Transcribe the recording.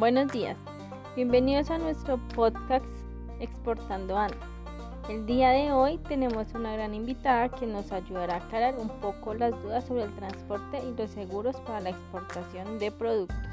Buenos días, bienvenidos a nuestro podcast Exportando Ando. El día de hoy tenemos una gran invitada que nos ayudará a aclarar un poco las dudas sobre el transporte y los seguros para la exportación de productos.